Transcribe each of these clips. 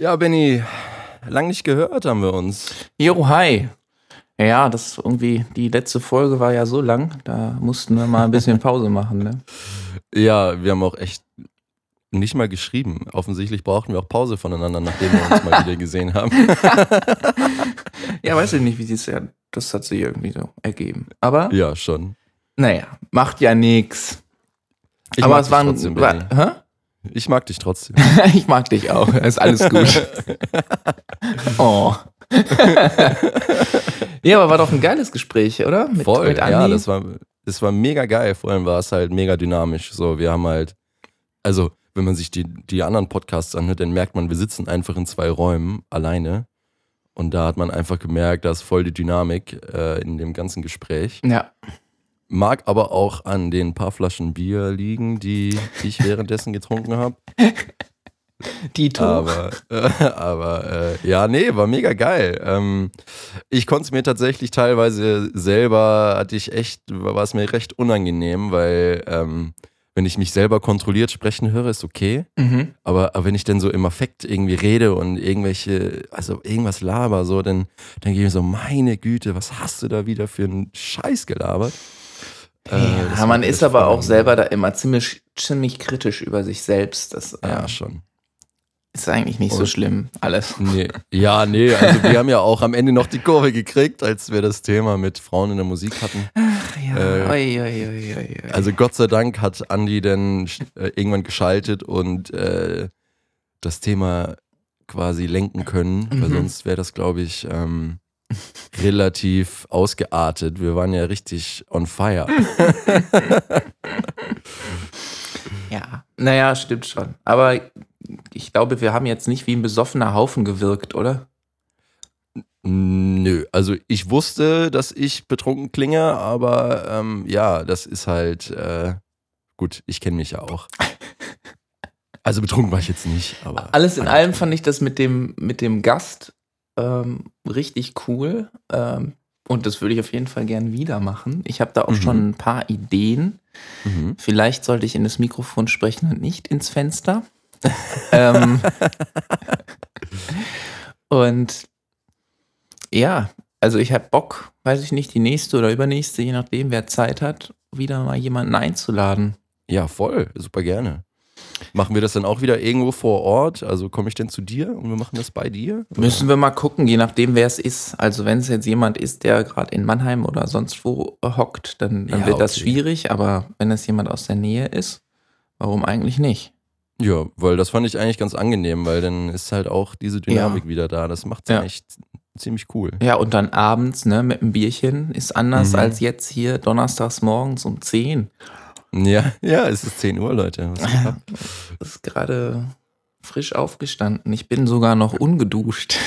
Ja, Benny, lang nicht gehört haben wir uns. Jo, hi. Ja, das irgendwie, die letzte Folge war ja so lang, da mussten wir mal ein bisschen Pause machen, ne? Ja, wir haben auch echt nicht mal geschrieben. Offensichtlich brauchten wir auch Pause voneinander, nachdem wir uns mal wieder gesehen haben. ja, weiß ich nicht, wie sie es ja, das hat sich irgendwie so ergeben. Aber. Ja, schon. Naja, macht ja nichts. Ich Aber es waren. trotzdem, War, hä? Ich mag dich trotzdem. ich mag dich auch. Ist alles gut. oh. ja, aber war doch ein geiles Gespräch, oder? Mit, Voll, mit ja, das war, das war mega geil. Vor allem war es halt mega dynamisch. So, wir haben halt, also, wenn man sich die, die anderen Podcasts anhört, dann merkt man, wir sitzen einfach in zwei Räumen alleine. Und da hat man einfach gemerkt, da ist voll die Dynamik äh, in dem ganzen Gespräch. ja. Mag aber auch an den paar Flaschen Bier liegen, die, die ich währenddessen getrunken habe. Dito. Aber, äh, aber äh, ja, nee, war mega geil. Ähm, ich konnte es mir tatsächlich teilweise selber, hatte ich echt, war es mir recht unangenehm, weil ähm, wenn ich mich selber kontrolliert sprechen höre, ist okay. Mhm. Aber, aber wenn ich dann so im Affekt irgendwie rede und irgendwelche, also irgendwas laber, so, dann denke ich mir so, meine Güte, was hast du da wieder für einen Scheiß gelabert? Äh, Ja, man ist aber auch selber da immer ziemlich, ziemlich kritisch über sich selbst. Das Ja, schon. ist eigentlich nicht so Und- schlimm, alles. Nee. Ja, nee, also wir haben ja auch am Ende noch die Kurve gekriegt, als wir das Thema mit Frauen in der Musik hatten. Ja, Äh, oi, oi, oi. Also Gott sei Dank hat Andi dann äh, irgendwann geschaltet und äh, das Thema quasi lenken können, weil Mhm. sonst wäre das, glaube ich, ähm, relativ ausgeartet. Wir waren ja richtig on fire. ja, naja, stimmt schon. Aber ich glaube, wir haben jetzt nicht wie ein besoffener Haufen gewirkt, oder? Nö, also ich wusste, dass ich betrunken klinge, aber ähm, ja, das ist halt äh, gut, ich kenne mich ja auch. Also betrunken war ich jetzt nicht, aber. Alles in allem fand ich das mit dem, mit dem Gast ähm, richtig cool. Ähm, und das würde ich auf jeden Fall gern wieder machen. Ich habe da auch Mhm. schon ein paar Ideen. Mhm. Vielleicht sollte ich in das Mikrofon sprechen und nicht ins Fenster. ähm, und ja, also ich habe Bock, weiß ich nicht, die nächste oder übernächste, je nachdem, wer Zeit hat, wieder mal jemanden einzuladen. Ja, voll, super gerne. Machen wir das dann auch wieder irgendwo vor Ort? Also komme ich denn zu dir und wir machen das bei dir? Oder? Müssen wir mal gucken, je nachdem, wer es ist. Also wenn es jetzt jemand ist, der gerade in Mannheim oder sonst wo hockt, dann, dann Ja, wird das okay. schwierig. Aber wenn es jemand aus der Nähe ist, warum eigentlich nicht? Ja, weil das fand ich eigentlich ganz angenehm, weil dann ist halt auch diese Dynamik wieder da. Das macht Ja. echt ziemlich cool. Ja, und dann abends, ne, mit einem Bierchen ist anders Mhm. als jetzt hier donnerstags morgens um 10. Ja, ja, es ist 10 Uhr, Leute. Das ist gerade frisch aufgestanden. Ich bin sogar noch ungeduscht.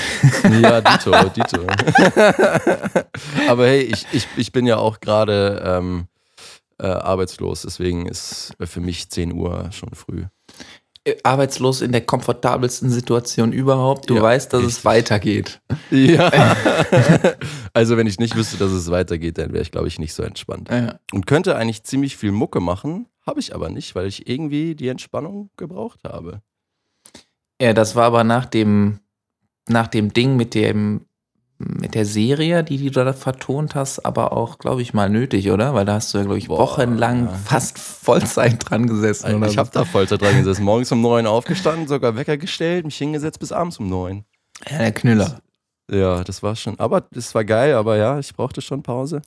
Ja, Dito, Dito. Aber hey, ich, ich, ich bin ja auch gerade ähm, äh, arbeitslos, deswegen ist für mich 10 Uhr schon früh. Arbeitslos in der komfortabelsten Situation überhaupt. Du Ja, weißt, dass richtig. es weitergeht. Ja. also wenn ich nicht wüsste, dass es weitergeht, dann wäre ich, glaube ich, nicht so entspannt. Ja. Und könnte eigentlich ziemlich viel Mucke machen, habe ich aber nicht, weil ich irgendwie die Entspannung gebraucht habe. Ja, das war aber nach dem, nach dem Ding mit dem, mit der Serie, die, die du da vertont hast, aber auch, glaube ich, mal nötig, oder? Weil da hast du ja, glaube ich, Boah, wochenlang ja. fast Vollzeit dran gesessen. oder ich habe da Vollzeit dran gesessen. Morgens um neun aufgestanden, sogar Wecker gestellt, mich hingesetzt bis abends um neun. Ja, der Knüller. Ja, das war schon. Aber das war geil, aber ja, ich brauchte schon Pause.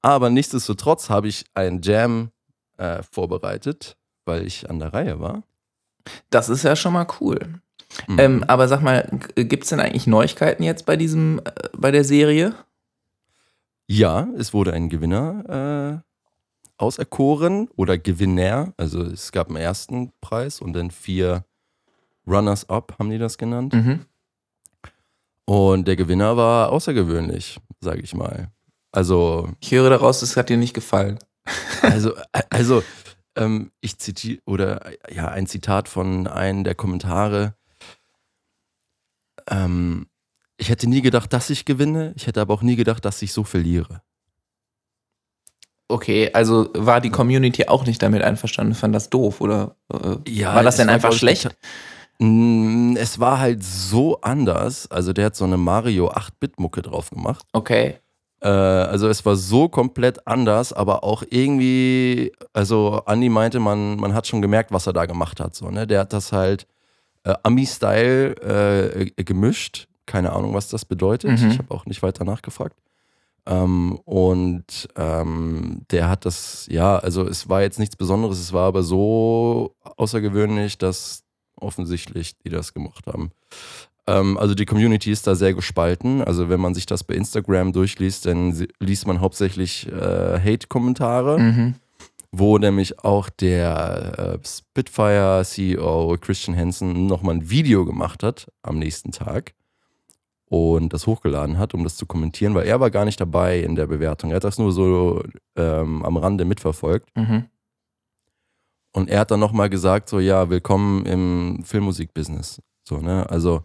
Aber nichtsdestotrotz habe ich ein Jam äh, vorbereitet, weil ich an der Reihe war. Das ist ja schon mal cool. Mhm. Ähm, aber sag mal, gibt es denn eigentlich Neuigkeiten jetzt bei diesem, äh, bei der Serie? Ja, es wurde ein Gewinner äh, auserkoren oder Gewinner. Also es gab einen ersten Preis und dann vier Runners-up, haben die das genannt. Mhm. Und der Gewinner war außergewöhnlich, sage ich mal. Also, Ich höre daraus, es hat dir nicht gefallen. also, also ähm, ich zitiere, oder ja, ein Zitat von einem der Kommentare. Ähm, ich hätte nie gedacht, dass ich gewinne. Ich hätte aber auch nie gedacht, dass ich so verliere. Okay, also war die Community auch nicht damit einverstanden, fand das doof oder äh, Ja, war das denn einfach schlecht? Mm, es war halt so anders. Also der hat so eine Mario 8-Bit-Mucke drauf gemacht. Okay. Äh, also es war so komplett anders, aber auch irgendwie, also Andy meinte, man, man hat schon gemerkt, was er da gemacht hat. So, ne? Der hat das halt äh, Ami-Style äh, gemischt. Keine Ahnung, was das bedeutet. Mhm. Ich habe auch nicht weiter nachgefragt. Ähm, und ähm, der hat das, ja, also es war jetzt nichts Besonderes, es war aber so außergewöhnlich, dass offensichtlich die das gemacht haben. Ähm, also die Community ist da sehr gespalten. Also wenn man sich das bei Instagram durchliest, dann liest man hauptsächlich äh, Hate-Kommentare, Mhm. Wo nämlich auch der äh, Spitfire-CEO Christian Hansen nochmal ein Video gemacht hat am nächsten Tag und das hochgeladen hat, um das zu kommentieren, weil er war gar nicht dabei in der Bewertung. Er hat das nur so ähm, am Rande mitverfolgt. Mhm. Und er hat dann nochmal gesagt, so ja, willkommen im Filmmusikbusiness. So, ne? Also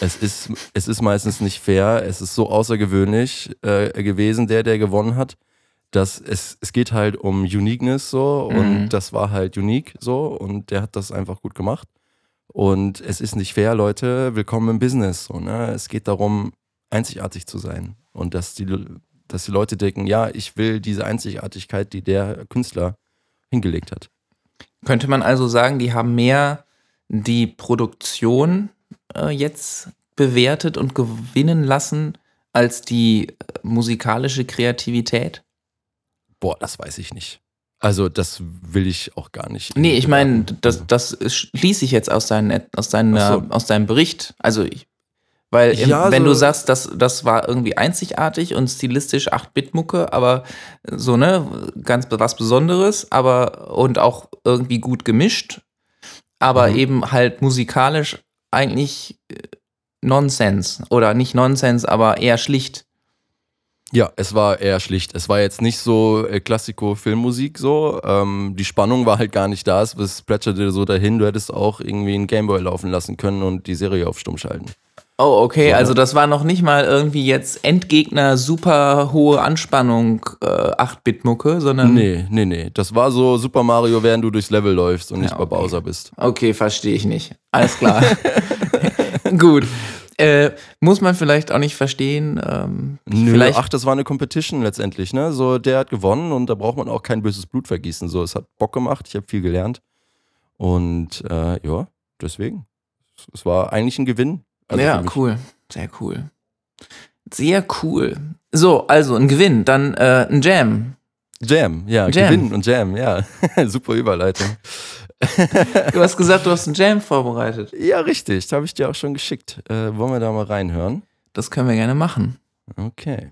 es ist, es ist meistens nicht fair, es ist so außergewöhnlich äh, gewesen, der, der gewonnen hat, dass es, es geht halt um Uniqueness so und Mhm. das war halt unique so und der hat das einfach gut gemacht. Und es ist nicht fair, Leute, willkommen im Business. So, ne? Es geht darum, einzigartig zu sein. Und dass die, dass die Leute denken, ja, ich will diese Einzigartigkeit, die der Künstler hingelegt hat. Könnte man also sagen, die haben mehr die Produktion äh, jetzt bewertet und gewinnen lassen als die äh, musikalische Kreativität? Boah, das weiß ich nicht. Also, das will ich auch gar nicht. Nee, ich meine, das, das schließe ich jetzt aus, deinen, aus, deiner, Ach so. aus deinem Bericht. Also, ich, weil im- Ja, wenn so- du sagst, das, das war irgendwie einzigartig und stilistisch 8-Bit-Mucke, aber so, ne, ganz was Besonderes, aber und auch irgendwie gut gemischt, aber Mhm. eben halt musikalisch eigentlich äh, Nonsens oder nicht Nonsens, aber eher schlicht. Ja, es war eher schlicht. Es war jetzt nicht so äh, Klassiko-Filmmusik so. Ähm, die Spannung war halt gar nicht da. Es plätscherte so dahin. Du hättest auch irgendwie einen Gameboy laufen lassen können und die Serie auf Stumm schalten. Oh, okay, So, also ne? das war noch nicht mal irgendwie jetzt Endgegner, super hohe Anspannung, äh, 8-Bit-Mucke, sondern. Nee, nee, nee. Das war so Super Mario, während du durchs Level läufst und nicht Ja, bei okay. Bowser bist. Okay, verstehe ich nicht. Alles klar. Gut. Äh, muss man vielleicht auch nicht verstehen. Ähm, Nö, vielleicht. ach, das war eine Competition letztendlich, ne? So, der hat gewonnen und da braucht man auch kein böses Blut vergießen. So, es hat Bock gemacht, ich habe viel gelernt. Und äh, ja, deswegen. Es war eigentlich ein Gewinn. Also ja, cool. Sehr cool. Sehr cool. So, also ein Gewinn, dann äh, ein Jam. Jam, ja, Jam. Gewinn und Jam, ja. Super Überleitung. Du hast gesagt, du hast einen Jam vorbereitet. Ja, richtig. Habe ich dir auch schon geschickt. Äh, wollen wir da mal reinhören? Das können wir gerne machen. Okay.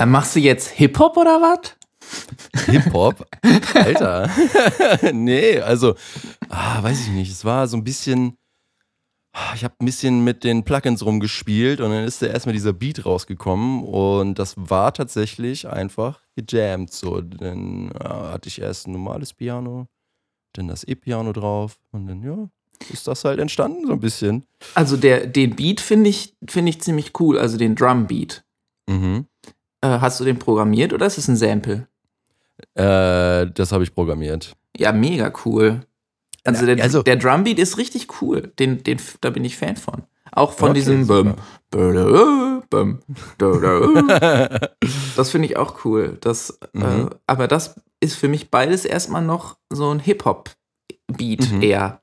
Dann machst du jetzt Hip-Hop oder was? Hip-Hop? Alter. nee, also, ah, weiß ich nicht. Es war so ein bisschen. ah, Ich habe ein bisschen mit den Plugins rumgespielt und dann ist da erstmal dieser Beat rausgekommen und das war tatsächlich einfach gejammt. So, dann äh, hatte ich erst ein normales Piano, dann das E-Piano drauf und dann, ja, ist das halt entstanden so ein bisschen. Also der, den Beat finde ich, finde ich ziemlich cool, also den Drum-Beat. Mhm. Äh, hast du den programmiert oder ist es ein Sample? Äh, das habe ich programmiert. Ja, mega cool. Also, der, also- der Drumbeat ist richtig cool. Den, den, da bin ich Fan von. Auch von Okay, diesem. Bum, bum, bum, Das finde ich auch cool. Das, äh, Mhm. aber das ist für mich beides erstmal noch so ein Hip-Hop-Beat Mhm. eher.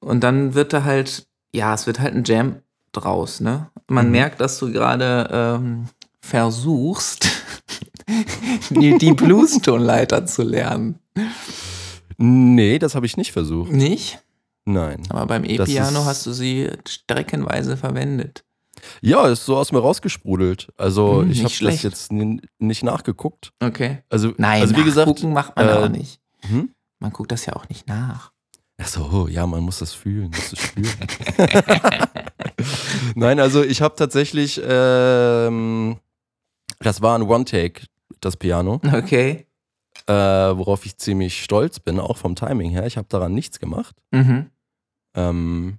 Und dann wird da halt, ja, es wird halt ein Jam draus, ne? Man Mhm. merkt, dass du gerade ähm, versuchst, die, Blues-Tonleiter zu lernen. Nee, das habe ich nicht versucht. Nicht? Nein. Aber beim Das E-Piano hast du sie streckenweise verwendet. Ja, ist so aus mir rausgesprudelt. Also Hm, ich habe das jetzt nicht nachgeguckt. Okay. Also, Nein, also wie gesagt, gucken macht man äh, auch nicht. hm? Man guckt das ja auch nicht nach. Ach so, ja, man muss das fühlen, muss es spüren. Nein, also ich habe tatsächlich, ähm, das war ein One-Take, das Piano, Okay. äh, worauf ich ziemlich stolz bin, auch vom Timing her. Ich habe daran nichts gemacht. Mhm. Ähm,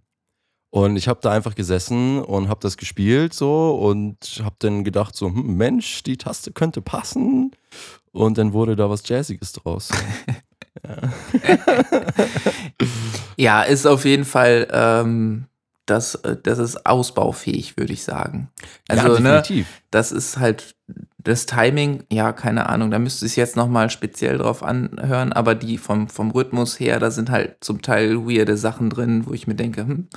und ich habe da einfach gesessen und habe das gespielt so und habe dann gedacht so, hm, Mensch, die Taste könnte passen. Und dann wurde da was Jazziges draus. Ja, ist auf jeden Fall, ähm, das, äh, das ist ausbaufähig, würde ich sagen. Also, ja, ne, definitiv. das ist halt das Timing, ja, keine Ahnung, da müsste ich jetzt nochmal speziell drauf anhören, aber die vom, vom Rhythmus her, da sind halt zum Teil weirde Sachen drin, wo ich mir denke, hm,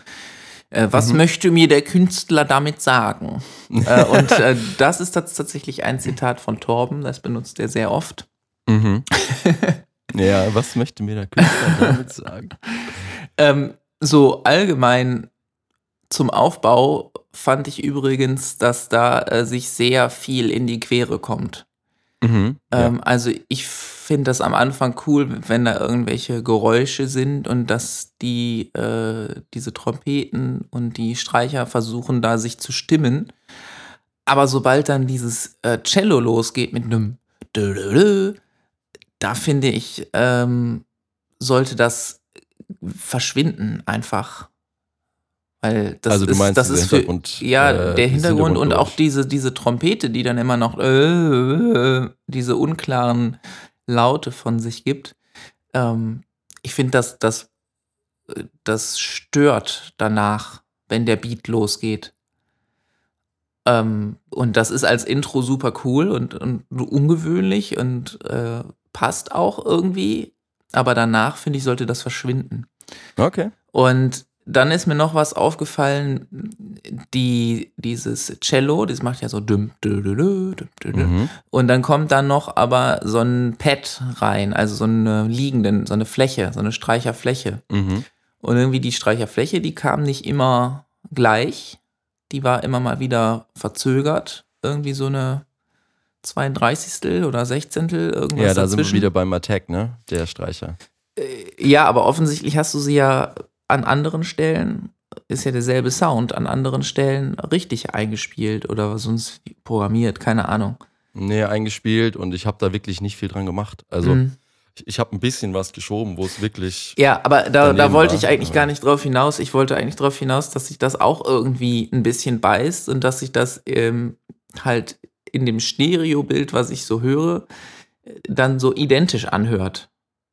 äh, was Mhm. möchte mir der Künstler damit sagen? äh, und äh, das ist tats- tatsächlich ein Zitat von Torben, das benutzt er sehr oft. Mhm. ja, was möchte mir der Künstler damit sagen? Ähm, so allgemein zum Aufbau fand ich übrigens, dass da äh, sich sehr viel in die Quere kommt. Mhm. Ähm, Also ich finde das am Anfang cool, wenn da irgendwelche Geräusche sind und dass die äh, diese Trompeten und die Streicher versuchen da sich zu stimmen. Aber sobald dann dieses äh, Cello losgeht mit einem da finde ich, ähm, sollte das verschwinden einfach. Weil das also du ist, meinst das dieser ist für, ja, äh, der Hintergrund und auch diese, diese Trompete, die dann immer noch äh, diese unklaren Laute von sich gibt. Ähm, ich finde, dass das, äh, das stört danach, wenn der Beat losgeht. Ähm, und das ist als Intro super cool und, und ungewöhnlich und äh, passt auch irgendwie. Aber danach, finde ich, sollte das verschwinden. Okay. Und dann ist mir noch was aufgefallen, die, dieses Cello, das macht ja so düm, dü, dü, dü. Mhm. Und dann kommt dann noch aber so ein Pad rein, also so eine liegenden, so eine Fläche, so eine Streicherfläche. Mhm. Und irgendwie die Streicherfläche, die kam nicht immer gleich. Die war immer mal wieder verzögert. Irgendwie so eine 32. oder 16. irgendwas Ja, da sind wir dazwischen. wieder beim Attack, ne? Der Streicher. Ja, aber offensichtlich hast du sie ja an anderen Stellen, ist ja derselbe Sound, an anderen Stellen richtig eingespielt oder sonst programmiert, keine Ahnung. Nee, eingespielt und ich habe da wirklich nicht viel dran gemacht. Also Mhm. ich, ich habe ein bisschen was geschoben, wo es wirklich. Ja, aber da, da wollte war, ich eigentlich gar nicht drauf hinaus. Ich wollte eigentlich drauf hinaus, dass sich das auch irgendwie ein bisschen beißt und dass sich das ähm, halt in dem Stereobild, was ich so höre, äh, dann so identisch anhört.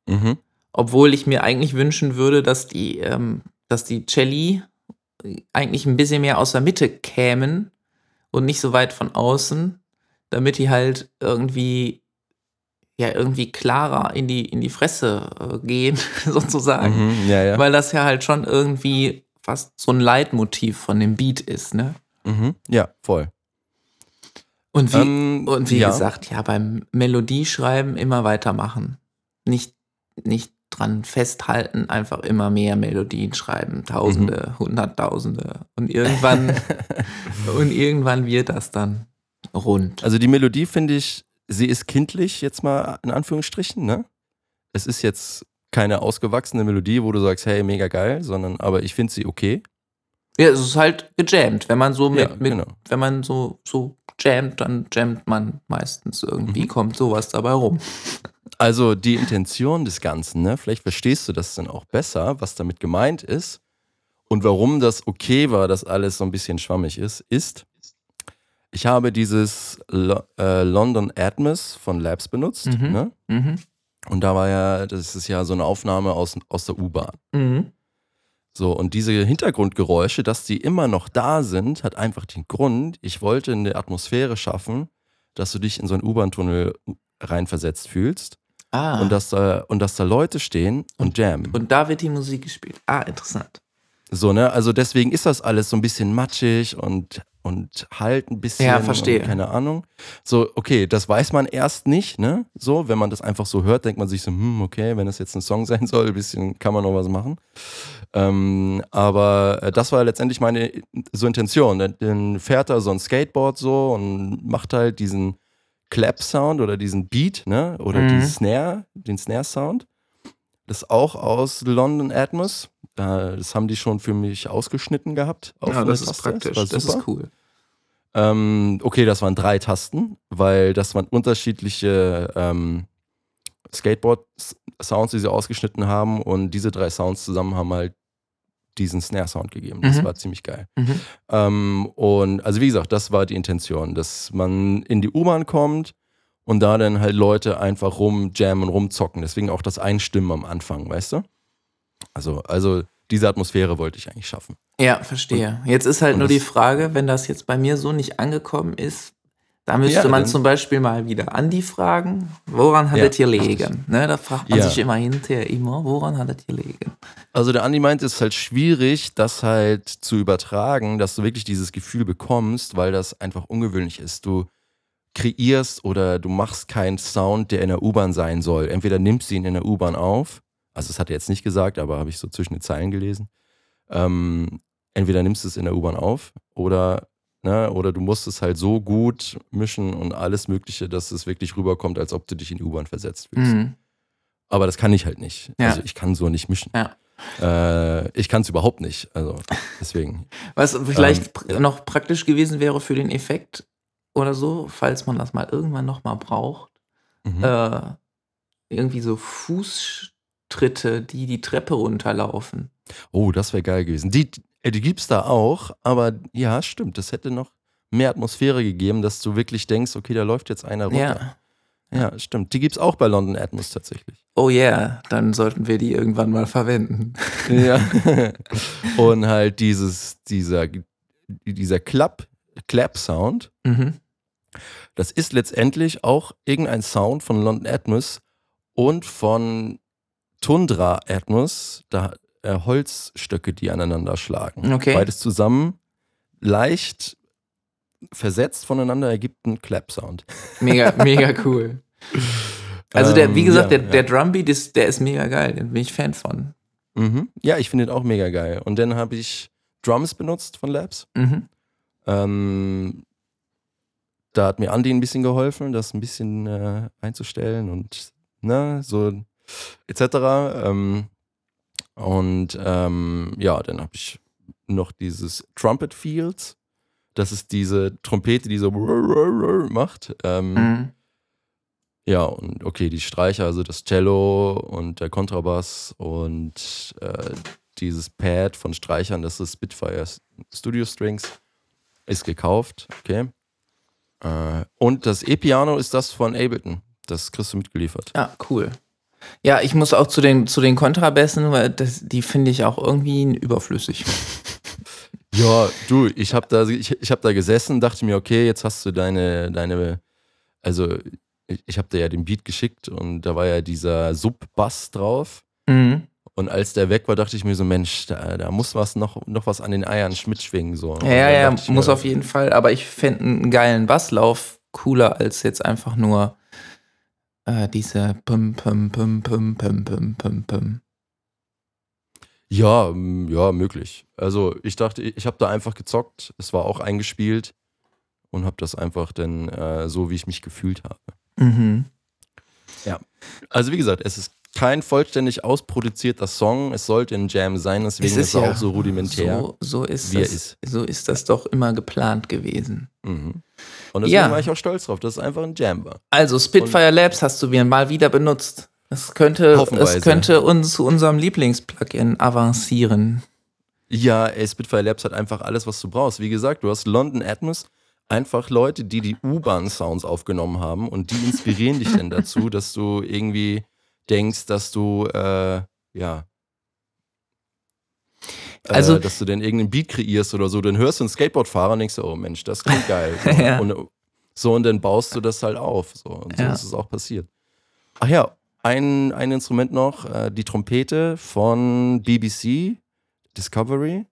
Mhm. Obwohl ich mir eigentlich wünschen würde, dass die, ähm, dass die Celli eigentlich ein bisschen mehr aus der Mitte kämen und nicht so weit von außen, damit die halt irgendwie ja irgendwie klarer in die, in die Fresse äh, gehen, sozusagen. Mhm. Ja, ja. Weil das ja halt schon irgendwie fast so ein Leitmotiv von dem Beat ist, ne? Mhm. Ja, voll. Und wie, Ähm, und wie ja. gesagt, ja, beim Melodieschreiben immer weitermachen. Nicht, nicht dran festhalten, einfach immer mehr Melodien schreiben. Tausende, Mhm. Hunderttausende. Und irgendwann, und irgendwann wird das dann rund. Also die Melodie finde ich, sie ist kindlich, jetzt mal in Anführungsstrichen, ne? Es ist jetzt keine ausgewachsene Melodie, wo du sagst, hey, mega geil, sondern aber ich finde sie okay. Ja, es ist halt gejammt. Wenn man so mit, Ja, mit genau. wenn man so, so jammt, dann jammt man meistens irgendwie, Mhm. kommt sowas dabei rum. Also die Intention des Ganzen, ne? Vielleicht verstehst du das dann auch besser, was damit gemeint ist und warum das okay war, dass alles so ein bisschen schwammig ist, ist, ich habe dieses Lo äh, London Atmos von Labs benutzt, Mhm. ne? Mhm. Und da war ja, das ist ja so eine Aufnahme aus, aus der U-Bahn. Mhm. So, und diese Hintergrundgeräusche, dass die immer noch da sind, hat einfach den Grund, ich wollte eine Atmosphäre schaffen, dass du dich in so einen U-Bahn-Tunnel reinversetzt fühlst Ah. und, dass da, und dass da Leute stehen und jammen. Und da wird die Musik gespielt. Ah, interessant. So, ne? Also deswegen ist das alles so ein bisschen matschig und, und halt ein bisschen. Ja, verstehe. Keine Ahnung. So, okay, das weiß man erst nicht, ne? So, wenn man das einfach so hört, denkt man sich so, hm, okay, wenn das jetzt ein Song sein soll, ein bisschen kann man noch was machen. Ähm, aber äh, das war letztendlich meine so Intention. Dann fährt er so ein Skateboard so und macht halt diesen Clap-Sound oder diesen Beat, ne? Oder Mhm. die Snare, den Snare-Sound. Das ist auch aus London Atmos. Da- Das haben die schon für mich ausgeschnitten gehabt. Ja, das ist praktisch. Das super. ist cool. Ähm, okay, das waren drei Tasten, weil das waren unterschiedliche ähm, Skateboard-Sounds, die sie ausgeschnitten haben. Und diese drei Sounds zusammen haben halt diesen Snare-Sound gegeben. Das Mhm. war ziemlich geil. Mhm. Ähm, und also wie gesagt, das war die Intention, dass man in die U-Bahn kommt und da dann halt Leute einfach rumjammen und rumzocken. Deswegen auch das Einstimmen am Anfang, weißt du? Also, also diese Atmosphäre wollte ich eigentlich schaffen. Ja, verstehe. Jetzt ist halt und nur die Frage, wenn das jetzt bei mir so nicht angekommen ist, da müsste Ja, man zum Beispiel mal wieder Andi fragen, woran hat Ja, es gelegen? Ne, da fragt man Ja. sich immer hinterher immer, woran hat es gelegen? Also der Andi meint, es ist halt schwierig, das halt zu übertragen, dass du wirklich dieses Gefühl bekommst, weil das einfach ungewöhnlich ist. Du kreierst oder du machst keinen Sound, der in der U-Bahn sein soll. Entweder nimmst du ihn in der U-Bahn auf, also das hat er jetzt nicht gesagt, aber habe ich so zwischen den Zeilen gelesen. Ähm, entweder nimmst du es in der U-Bahn auf oder, ne, oder du musst es halt so gut mischen und alles Mögliche, dass es wirklich rüberkommt, als ob du dich in die U-Bahn versetzt fühlst. Mhm. Aber das kann ich halt nicht. Ja. Also ich kann so nicht mischen. Ja. Äh, ich kann es überhaupt nicht. Also deswegen. Was vielleicht Ähm, noch praktisch gewesen wäre für den Effekt oder so, falls man das mal irgendwann nochmal braucht, Mhm. äh, irgendwie so Fußtritte, die die Treppe runterlaufen. Oh, das wäre geil gewesen. Die, die gibt's da auch, aber ja, stimmt. Das hätte noch mehr Atmosphäre gegeben, dass du wirklich denkst, okay, da läuft jetzt einer runter. Ja. Ja, stimmt. Die gibt's auch bei London Atmos tatsächlich. Oh yeah, dann sollten wir die irgendwann mal verwenden. Ja. Und halt dieses, dieser, dieser Clap, Clap-Sound, Mhm. das ist letztendlich auch irgendein Sound von London Atmos und von Tundra Atmos, da äh, Holzstöcke, die aneinander schlagen. Okay. Beides zusammen, leicht versetzt voneinander, ergibt einen Clap-Sound. Mega, mega cool. Also der, wie Ähm, gesagt, ja, der, ja. der Drumbeat ist, der ist mega geil, den bin ich Fan von. Mhm. Ja, ich finde den auch mega geil. Und dann habe ich Drums benutzt von Labs. Mhm. Ähm, da hat mir Andy ein bisschen geholfen, das ein bisschen äh, einzustellen und ne, so etc. Ähm, und ähm, ja, dann habe ich noch dieses Trumpet Fields. Das ist diese Trompete, die so macht. Ähm, Mhm. Ja, und okay, die Streicher, also das Cello und der Kontrabass und äh, dieses Pad von Streichern, das ist Spitfire Studio Strings, ist gekauft, okay. Äh, und das E-Piano ist das von Ableton. Das kriegst du mitgeliefert. Ja, cool. Ja, ich muss auch zu den, zu den Kontrabässen, weil das, die finde ich auch irgendwie überflüssig. Ja, du, ich habe da, ich, ich hab da gesessen, dachte mir, okay, jetzt hast du deine, deine, also ich, ich habe dir ja den Beat geschickt und da war ja dieser Sub-Bass drauf. Mhm. Und als der weg war, dachte ich mir so, Mensch, da, da muss was noch, noch was an den Eiern mitschwingen. So. Ja, ja, ja, muss mir, auf jeden Fall. Aber ich fände einen geilen Basslauf cooler als jetzt einfach nur äh, diese Pum, Pum, Pum, Pum, Pum, Pum, Pum, Pum. Ja, ja, möglich. Also ich dachte, ich habe da einfach gezockt. Es war auch eingespielt und habe das einfach dann äh, so, wie ich mich gefühlt habe. Mhm. Also wie gesagt, es ist kein vollständig ausproduzierter Song. Es sollte ein Jam sein, deswegen ist, er auch so rudimentär, So, so, ist wie er das, ist. so ist das doch immer geplant gewesen. Mhm. Und deswegen Ja. war ich auch stolz drauf, dass es einfach ein Jam war. Also Spitfire Labs hast du wieder mal wieder benutzt. Es könnte, es könnte uns zu unserem Lieblingsplugin avancieren. Ja, ey, Spitfire Labs hat einfach alles, was du brauchst. Wie gesagt, du hast London Atmos, einfach Leute, die die U-Bahn-Sounds aufgenommen haben und die inspirieren dich dann dazu, dass du irgendwie denkst, dass du, äh, ja, Also- äh, dass du dann irgendeinen Beat kreierst oder so, dann hörst du einen Skateboardfahrer und denkst, oh Mensch, das klingt geil. So, Ja. und, so, und dann baust du das halt auf. So, und so Ja. ist es auch passiert. Ach ja, ein, ein Instrument noch, äh, die Trompete von BBC Discovery.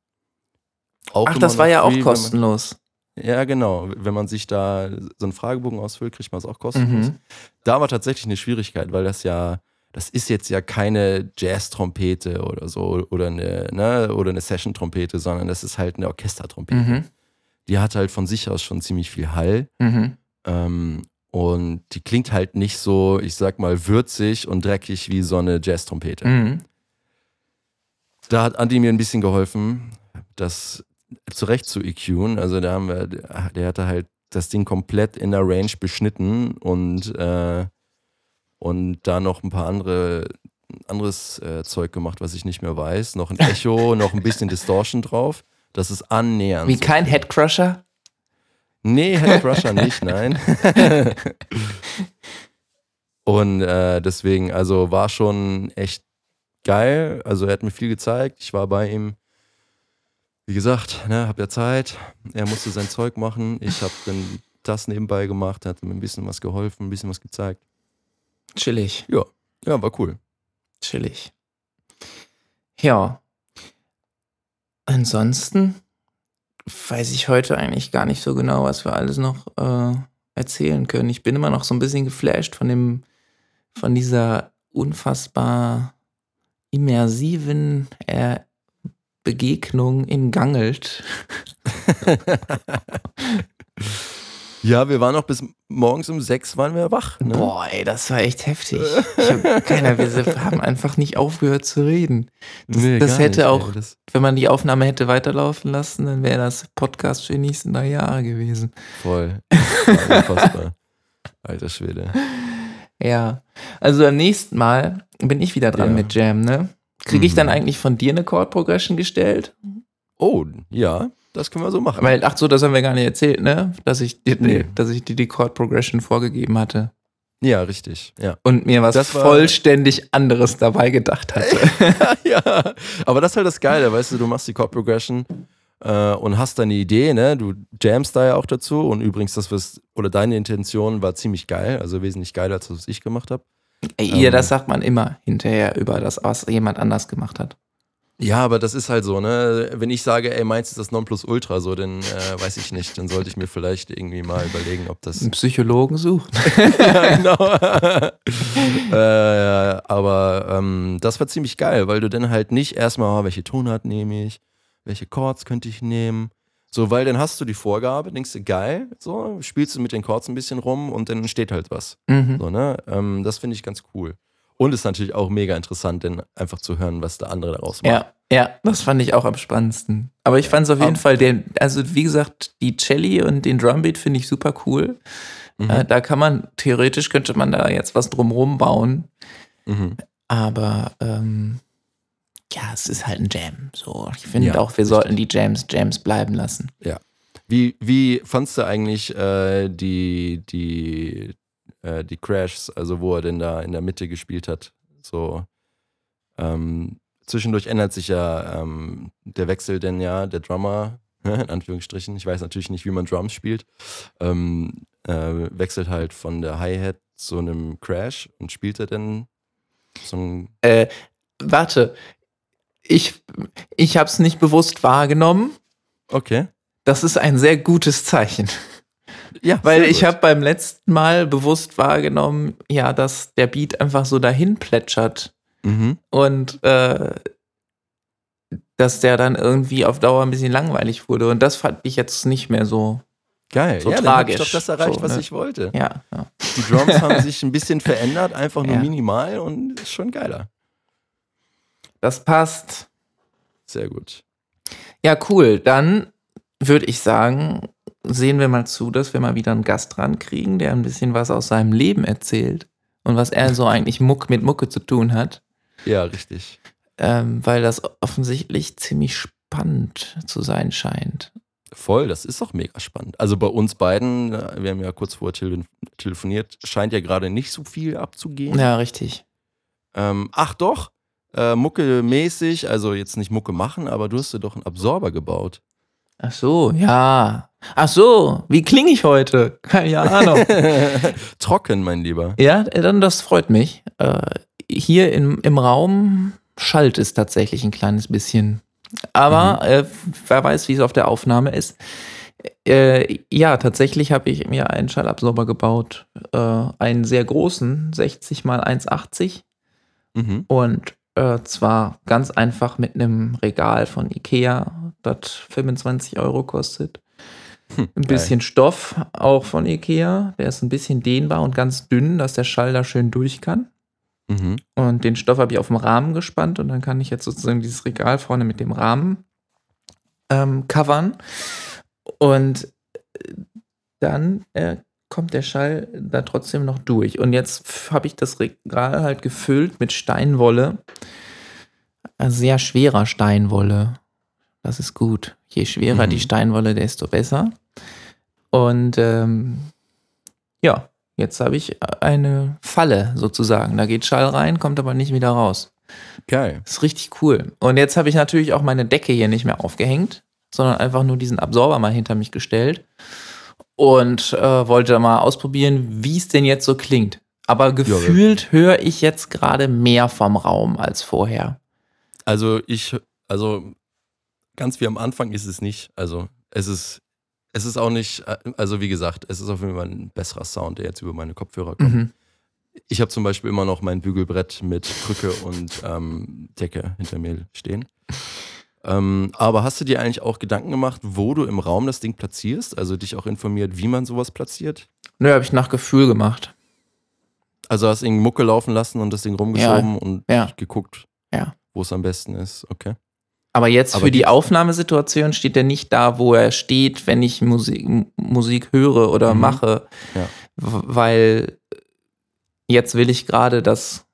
Auch Ach, das war ja auch free, man- kostenlos. Ja, genau. Wenn man sich da so einen Fragebogen ausfüllt, kriegt man es auch kostenlos. Mhm. Da war tatsächlich eine Schwierigkeit, weil das ja, das ist jetzt ja keine Jazz-Trompete oder so oder eine, ne, oder eine Session-Trompete, sondern das ist halt eine Orchestertrompete. Mhm. Die hat halt von sich aus schon ziemlich viel Hall. Mhm. Ähm, und die klingt halt nicht so, ich sag mal, würzig und dreckig wie so eine Jazz-Trompete. Mhm. Da hat Andi mir ein bisschen geholfen, das zurecht zu EQen. Also da haben wir, der hatte halt das Ding komplett in der Range beschnitten und, äh, und da noch ein paar andere anderes äh, Zeug gemacht, was ich nicht mehr weiß. Noch ein Echo, noch ein bisschen Distortion drauf. Das ist annähernd. Wie so. kein Headcrusher? Nee, Head Rusher nicht, nein. Und äh, deswegen, also war schon echt geil. Also er hat mir viel gezeigt. Ich war bei ihm. Wie gesagt, ne, hab ja Zeit. Er musste sein Zeug machen. Ich habe dann das nebenbei gemacht, hat mir ein bisschen was geholfen, ein bisschen was gezeigt. Chillig, Ja, ja, war cool. chillig. Ja. Ansonsten weiß ich heute eigentlich gar nicht so genau, was wir alles noch äh, erzählen können. Ich bin immer noch so ein bisschen geflasht von dem, von dieser unfassbar immersiven äh, Begegnung in Gangelt. Ja, wir waren noch bis morgens um sechs waren wir wach. Ne? Boah, ey, das war echt heftig. Hab, keiner, wir haben einfach nicht aufgehört zu reden. Das, Nee, das hätte nicht, auch, ey. Das, wenn man die Aufnahme hätte weiterlaufen lassen, dann wäre das Podcast für die nächsten drei Jahre gewesen. voll. Unfassbar. Alter Schwede. Ja, also beim nächsten Mal bin ich wieder dran Ja. mit Jam, ne? Kriege ich Mhm. dann eigentlich von dir eine Chord Progression gestellt? Oh, ja, das können wir so machen. Weil, ach so, das haben wir gar nicht erzählt, ne? Dass ich dir, Nee. dass ich dir die Chord Progression vorgegeben hatte Ja, richtig. Ja. und mir was Das war- vollständig anderes dabei gedacht hatte. ja, aber das ist halt das Geile, weißt du, du machst die Chord Progression äh, und hast deine Idee, ne? Du jamst da ja auch dazu und übrigens das was oder deine Intention war ziemlich geil, also wesentlich geiler als das, was ich gemacht habe. Ey, ihr, Ähm. das sagt man immer hinterher über das, was jemand anders gemacht hat. Ja, aber das ist halt so, ne? Wenn ich sage, ey, meins ist das Nonplusultra, so, dann äh, weiß ich nicht, dann sollte ich mir vielleicht irgendwie mal überlegen, ob das Einen Psychologen sucht. ja, genau. äh, aber ähm, das war ziemlich geil, weil du dann halt nicht erstmal, oh, welche Tonart nehme ich, welche Chords könnte ich nehmen. So, weil dann hast du die Vorgabe, denkst du, geil, so, spielst du mit den Chords ein bisschen rum und dann entsteht halt was. Mhm. So, ne? Ähm, das finde ich ganz cool. Und ist natürlich auch mega interessant, denn einfach zu hören, was der andere daraus macht. Ja, ja, das fand ich auch am spannendsten. Aber ich fand es auf jeden Fall, den, also wie gesagt, die Celli und den Drumbeat finde ich super cool. Mhm. Äh, da kann man, theoretisch könnte man da jetzt was drumrum bauen. Mhm. Aber ähm, ja, es ist halt ein Jam. So, ich finde Ja, auch, wir richtig. sollten die Jams Jams bleiben lassen. Wie, wie fandst du eigentlich äh, die, die, äh, die Crashs, also wo er denn da in der Mitte gespielt hat? So, ähm, zwischendurch ändert sich ja ähm, der Wechsel denn ja, der Drummer, in Anführungsstrichen, ich weiß natürlich nicht, wie man Drums spielt, ähm, äh, wechselt halt von der Hi-Hat zu einem Crash und spielt er dann so ein, Äh, warte, ich, ich habe es nicht bewusst wahrgenommen. okay. Das ist ein sehr gutes Zeichen. Ja, Weil ich habe beim letzten Mal bewusst wahrgenommen, ja, dass der Beat einfach so dahin plätschert Mhm. und äh, dass der dann irgendwie auf Dauer ein bisschen langweilig wurde. Und das fand ich jetzt nicht mehr so. Geil, So ja, dann hab ich tragisch. doch das erreicht, So, was ne? ich wollte. Ja, ja. Die Drums haben sich ein bisschen verändert, einfach nur Ja. minimal und ist schon geiler. das passt. Sehr gut. Ja, cool. Dann würde ich sagen, sehen wir mal zu, dass wir mal wieder einen Gast rankriegen, der ein bisschen was aus seinem Leben erzählt und was er so eigentlich Muck mit Mucke zu tun hat. Ja, richtig. ähm, weil das offensichtlich ziemlich spannend zu sein scheint. Voll, das ist auch mega spannend. Also bei uns beiden, wir haben ja kurz vorher tele telefoniert, scheint ja gerade nicht so viel abzugehen. Ja, richtig. Ähm, ach doch, äh, Mucke-mäßig, also jetzt nicht Mucke machen, aber du hast dir doch einen Absorber gebaut. Ach so, ja. Ach so, wie klinge ich heute? Keine Ahnung. Trocken, mein Lieber. ja, dann das freut mich. Äh, hier im, im Raum schallt es tatsächlich ein kleines bisschen. Aber äh, wer weiß, wie es auf der Aufnahme ist. Äh, ja, tatsächlich habe ich mir einen Schallabsorber gebaut. Äh, einen sehr großen, 60 mal 1,80. Mhm. Und äh, zwar ganz einfach mit einem Regal von Ikea, das 25 Euro kostet. Hm, Ein bisschen Stoff auch von Ikea. Der ist ein bisschen dehnbar und ganz dünn, dass der Schall da schön durch kann. Mhm. Und den Stoff habe ich auf dem Rahmen gespannt und dann kann ich jetzt sozusagen dieses Regal vorne mit dem Rahmen ähm, covern. Und äh, dann äh, kommt der Schall da trotzdem noch durch. Und jetzt habe ich das Regal halt gefüllt mit Steinwolle. Äh, Sehr schwerer Steinwolle. Das ist gut. Je schwerer Mhm. die Steinwolle, desto besser. Und ähm, ja, jetzt habe ich eine Falle sozusagen. Da geht Schall rein, kommt aber nicht wieder raus. Geil. Ist richtig cool. Und jetzt habe ich natürlich auch meine Decke hier nicht mehr aufgehängt, sondern einfach nur diesen Absorber mal hinter mich gestellt und äh, wollte mal ausprobieren, wie es denn jetzt so klingt. Aber gefühlt höre ich jetzt gerade mehr vom Raum als vorher. Also ich, also ganz wie am Anfang ist es nicht. Also es ist, es ist auch nicht, äh, also wie gesagt, es ist auf jeden Fall ein besserer Sound, der jetzt über meine Kopfhörer kommt. Mhm. Ich habe zum Beispiel immer noch mein Bügelbrett mit Krücke und ähm, Decke hinter mir stehen. Ähm, aber hast du dir eigentlich auch Gedanken gemacht, wo du im Raum das Ding platzierst? Also dich auch informiert, wie man sowas platziert? Nö, habe ich nach Gefühl gemacht. Also hast du irgendeine Mucke laufen lassen und das Ding rumgeschoben und ja. geguckt, Ja. wo es am besten ist. Okay. Aber jetzt Aber für die Aufnahmesituation steht er nicht da, wo er steht, wenn ich Musik, Musik höre oder Mhm. mache. Ja. Weil jetzt will ich gerade, dass,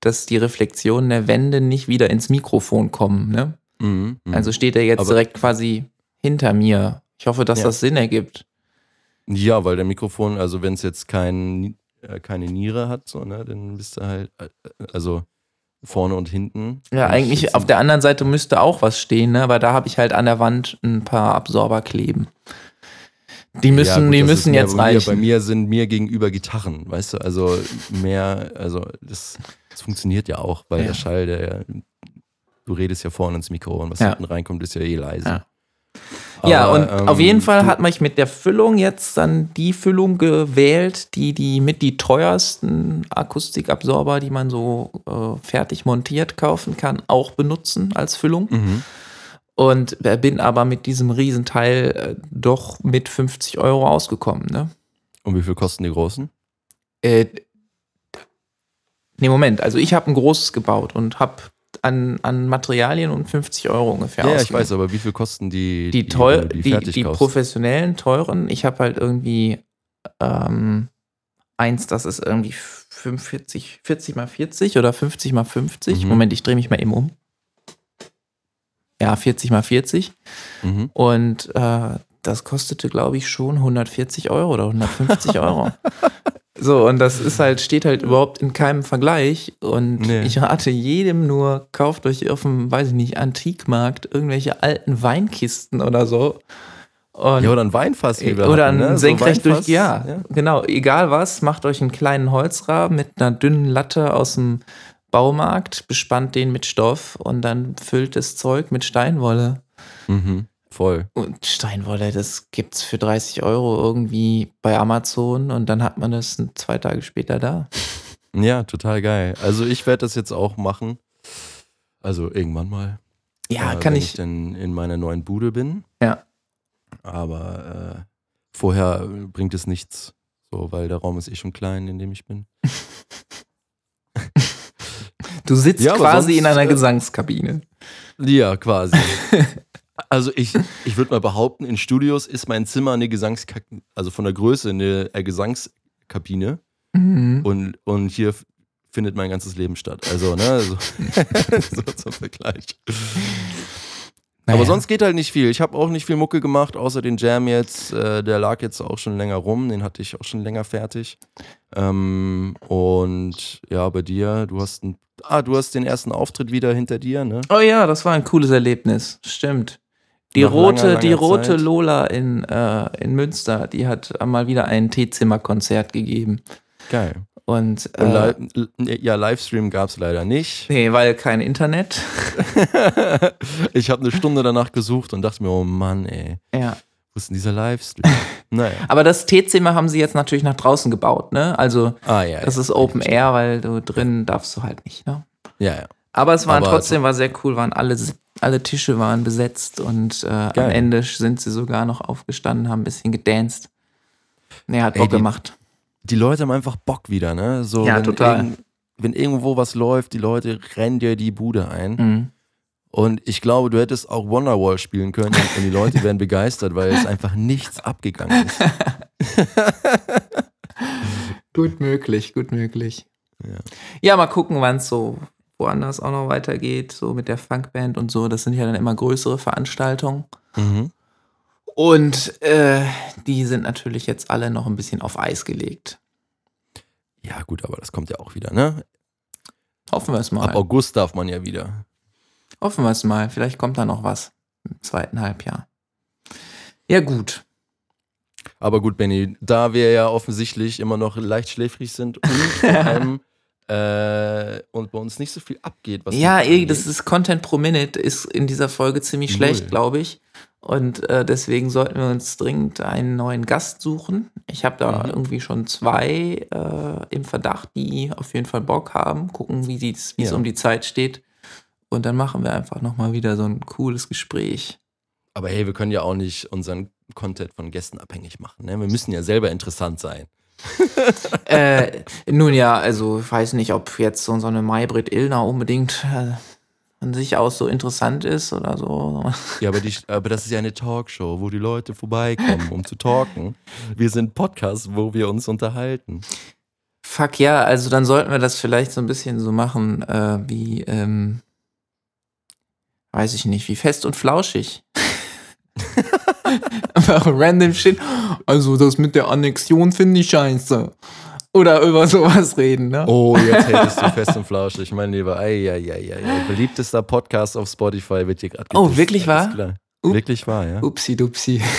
dass die Reflexionen der Wände nicht wieder ins Mikrofon kommen. Ne? Mhm. mhm. Also steht er jetzt Aber- direkt quasi hinter mir. Ich hoffe, dass Ja. das Sinn ergibt. Ja, weil der Mikrofon, also wenn es jetzt kein, äh, keine Niere hat, so, ne, dann bist du halt, äh, also vorne und hinten. Ja, eigentlich auf der anderen Seite müsste auch was stehen, ne? aber da habe ich halt an der Wand ein paar Absorber kleben. Die müssen, Ja, gut, die müssen jetzt bei mir, reichen. Bei mir sind mir gegenüber Gitarren, weißt du, also mehr, also das, das funktioniert ja auch, weil Ja. der Schall, der, du redest ja vorne ins Mikro und was Ja. hinten reinkommt, ist ja eh leise. Ja. Ja, Aber, und ähm, auf jeden Fall hat mich mit der Füllung jetzt dann die Füllung gewählt, die die mit die teuersten Akustikabsorber, die man so äh, fertig montiert kaufen kann, auch benutzen als Füllung. Mhm. Und äh, bin aber mit diesem Riesenteil äh, doch mit 50 Euro ausgekommen. Ne? Und wie viel kosten die großen? Äh, nee, Moment. Also ich habe ein großes gebaut und habe an, an Materialien und 50 Euro ungefähr Ja, ja, ich weiß, aber wie viel kosten die, die, teuer, die, fertig die kaufst? professionellen, teuren, ich habe halt irgendwie ähm, eins, das ist irgendwie 45, 40 mal 40 oder 50 mal 50. Mhm. Moment, ich drehe mich mal eben um. Ja, 40 mal 40. Mhm. Und äh, das kostete, glaube ich, schon 140 Euro oder 150 Euro. So, und das ist halt, steht halt überhaupt in keinem Vergleich. Und Nee. ich rate jedem nur, kauft euch auf dem, weiß ich nicht, Antikmarkt irgendwelche alten Weinkisten oder so. Und Ja, oder ein Weinfass, wie wir oder hatten, ein ne? So senkrecht Weinfass, durch, ja, genau, egal was, macht euch einen kleinen Holzrahmen mit einer dünnen Latte aus dem Baumarkt, bespannt den mit Stoff und dann füllt das Zeug mit Steinwolle. Mhm. Voll. Und Steinwolle, das gibt's für 30 Euro irgendwie bei Amazon und dann hat man das zwei Tage später da. Ja, total geil. Also ich werde das jetzt auch machen. Also irgendwann mal. Ja, äh, kann wenn ich. ich dann in meiner neuen Bude bin. Ja. Aber äh, vorher bringt es nichts. So, weil der Raum ist eh schon klein, in dem ich bin. Du sitzt Ja, quasi in sonst, einer äh, Gesangskabine. Ja, quasi. also ich, ich würde mal behaupten, in Studios ist mein Zimmer eine Gesangskabine, also von der Größe eine Gesangskabine. Mhm. Und, und hier findet mein ganzes Leben statt. Also, ne, so, so zum Vergleich. Aber Naja. sonst geht halt nicht viel. Ich habe auch nicht viel Mucke gemacht, außer den Jam jetzt. Äh, der lag jetzt auch schon länger rum. Den hatte ich auch schon länger fertig. Ähm, und ja, bei dir, du hast ein, ah, du hast den ersten Auftritt wieder hinter dir, ne? Oh ja, das war ein cooles Erlebnis. Stimmt. Die Nach rote, langer, die langer rote Zeit. Lola in, äh, in Münster, die hat mal wieder ein Teezimmerkonzert gegeben. Geil. Und, Und äh, li ja, Livestream gab es leider nicht. nee, weil kein Internet. ich habe eine Stunde danach gesucht und dachte mir, oh Mann, ey, Ja. wo ist denn dieser Livestream? naja. Aber das Teezimmer haben sie jetzt natürlich nach draußen gebaut, ne? Also, Ah, ja. das ja. ist Open Air, weil du drin darfst du halt nicht, ne? Ja, ja. Aber es war Aber trotzdem war sehr cool, waren alle, alle Tische waren besetzt und äh, am. Ende sind sie sogar noch aufgestanden, haben ein bisschen gedanced. Nee, hat Ey, Bock die- gemacht. Die Leute haben einfach Bock wieder, ne? So, Ja, wenn total. irgend- wenn irgendwo was läuft, die Leute rennen dir die Bude ein. Mhm. Und ich glaube, du hättest auch Wonderwall spielen können und die Leute wären begeistert, weil es einfach nichts abgegangen ist. Gut möglich, gut möglich. Ja. Ja, mal gucken, wann es so woanders auch noch weitergeht, so mit der Funkband und so. Das sind ja dann immer größere Veranstaltungen. Mhm. Und äh, die sind natürlich jetzt alle noch ein bisschen auf Eis gelegt. Ja, gut, aber das kommt ja auch wieder, ne? Hoffen wir es Ab mal. August darf man ja wieder. Hoffen wir es mal. Vielleicht kommt da noch was im zweiten Halbjahr. Ja, gut. Aber gut, Benny, da wir ja offensichtlich immer noch leicht schläfrig sind und vor allem äh, und bei uns nicht so viel abgeht, was Ja, Mucke eh, das ist Content pro Minute ist in dieser Folge ziemlich Null. schlecht, glaube ich. Und äh, deswegen sollten wir uns dringend einen neuen Gast suchen. Ich habe da Mhm. irgendwie schon zwei äh, im Verdacht, die auf jeden Fall Bock haben. Gucken, wie es wie es Ja. um die Zeit steht. Und dann machen wir einfach nochmal wieder so ein cooles Gespräch. Aber hey, wir können ja auch nicht unseren Content von Gästen abhängig machen. Ne? Wir müssen ja selber interessant sein. äh, nun ja, also ich weiß nicht, ob jetzt so so eine Maybrit Illner unbedingt äh, von sich aus so interessant ist oder so. Ja, aber, die, aber das ist ja eine Talkshow, wo die Leute vorbeikommen, um zu talken. Wir sind Podcasts, wo wir uns unterhalten. Fuck ja, also dann sollten wir das vielleicht so ein bisschen so machen, äh, wie, ähm, weiß ich nicht, wie fest und flauschig. Einfach random shit. Also das mit der Annexion finde ich scheiße. Oder über sowas reden, ne? Oh, jetzt hättest du fest und flauschig, mein Lieber. Eieieiei. Beliebtester Podcast auf Spotify wird hier gerade Oh, wirklich wahr? Up- Wirklich wahr, ja. Upsi dupsi.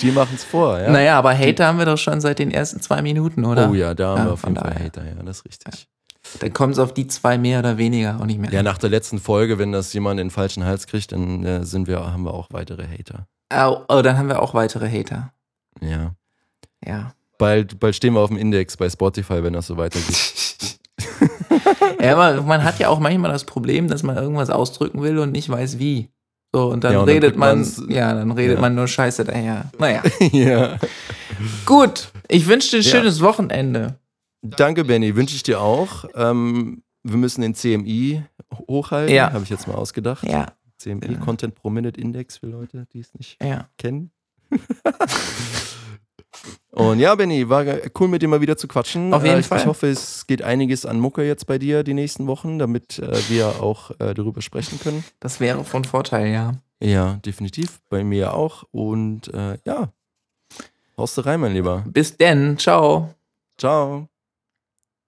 Die machen es vor, ja. Naja, aber Hater haben wir doch schon seit den ersten zwei Minuten, oder? Oh ja, da haben Ja, wir auf jeden Fall. Hater, ja, das ist richtig. Dann kommt es auf die zwei mehr oder weniger auch nicht mehr. Ja, nach der letzten Folge, wenn das jemand in den falschen Hals kriegt, dann äh, sind wir, haben wir auch weitere Hater. Oh, oh, dann haben wir auch weitere Hater. Ja. Ja. Bald, bald stehen wir auf dem Index bei Spotify, wenn das so weitergeht. Ja, aber man hat ja auch manchmal das Problem, dass man irgendwas ausdrücken will und nicht weiß wie. So, und dann Ja, und dann redet man, ja, dann redet ja. man nur Scheiße daher. Naja. ja. Gut, ich wünsche dir ein schönes Wochenende. Danke, Benny. Wünsche ich dir auch. Ähm, wir müssen den CMI hochhalten, Ja. habe ich jetzt mal ausgedacht. Ja, CMI, Ja. Content Pro Minute Index für Leute, die es nicht ja. kennen. Und ja, Benny, war cool mit dir mal wieder zu quatschen. Auf jeden äh, ich, Fall. Ich hoffe, es geht einiges an Mucke jetzt bei dir die nächsten Wochen, damit äh, wir auch äh, darüber sprechen können. Das wäre von Vorteil, ja. Ja, definitiv. Bei mir auch. Und äh, ja, haust du rein, mein Lieber. Bis denn. Ciao. Ciao.